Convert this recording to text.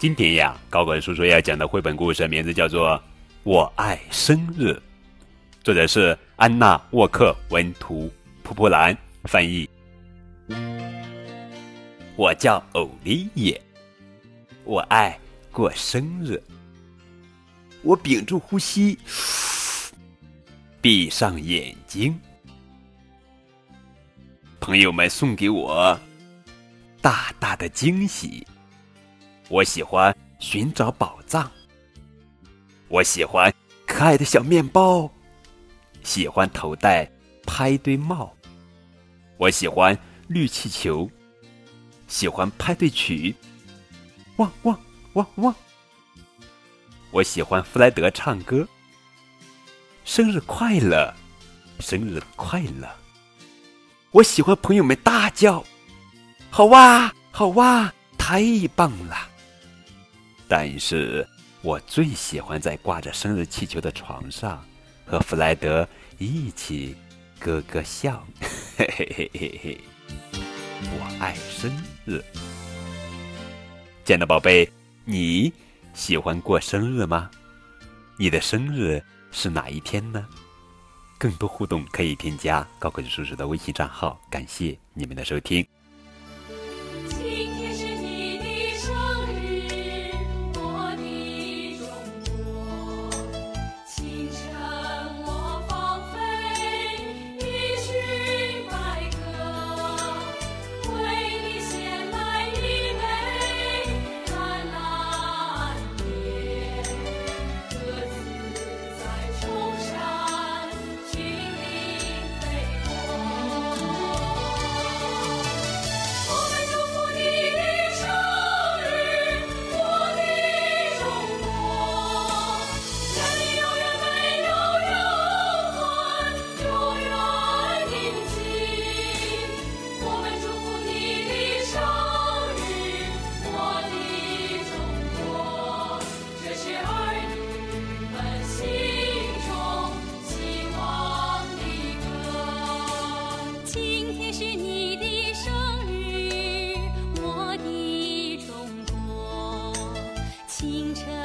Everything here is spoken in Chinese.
今天呀，高管叔叔要讲的绘本故事名字叫做《我爱生日》，作者是安娜·沃克，文图，蒲蒲兰翻译。我叫欧丽叶，我爱过生日。我屏住呼吸，闭上眼睛。朋友们送给我大大的惊喜。我喜欢寻找宝藏，我喜欢可爱的小面包，喜欢头戴派对帽，我喜欢绿气球，喜欢派对曲，汪汪汪汪！我喜欢弗莱德唱歌，生日快乐，生日快乐！我喜欢朋友们大叫，好哇，好哇，太棒了！但是我最喜欢在挂着生日气球的床上，和弗莱德一起咯咯笑。嘿嘿嘿嘿嘿！我爱生日，亲爱的宝贝，你喜欢过生日吗？你的生日是哪一天呢？更多互动可以添加高个子叔叔的微信账号。感谢你们的收听。星辰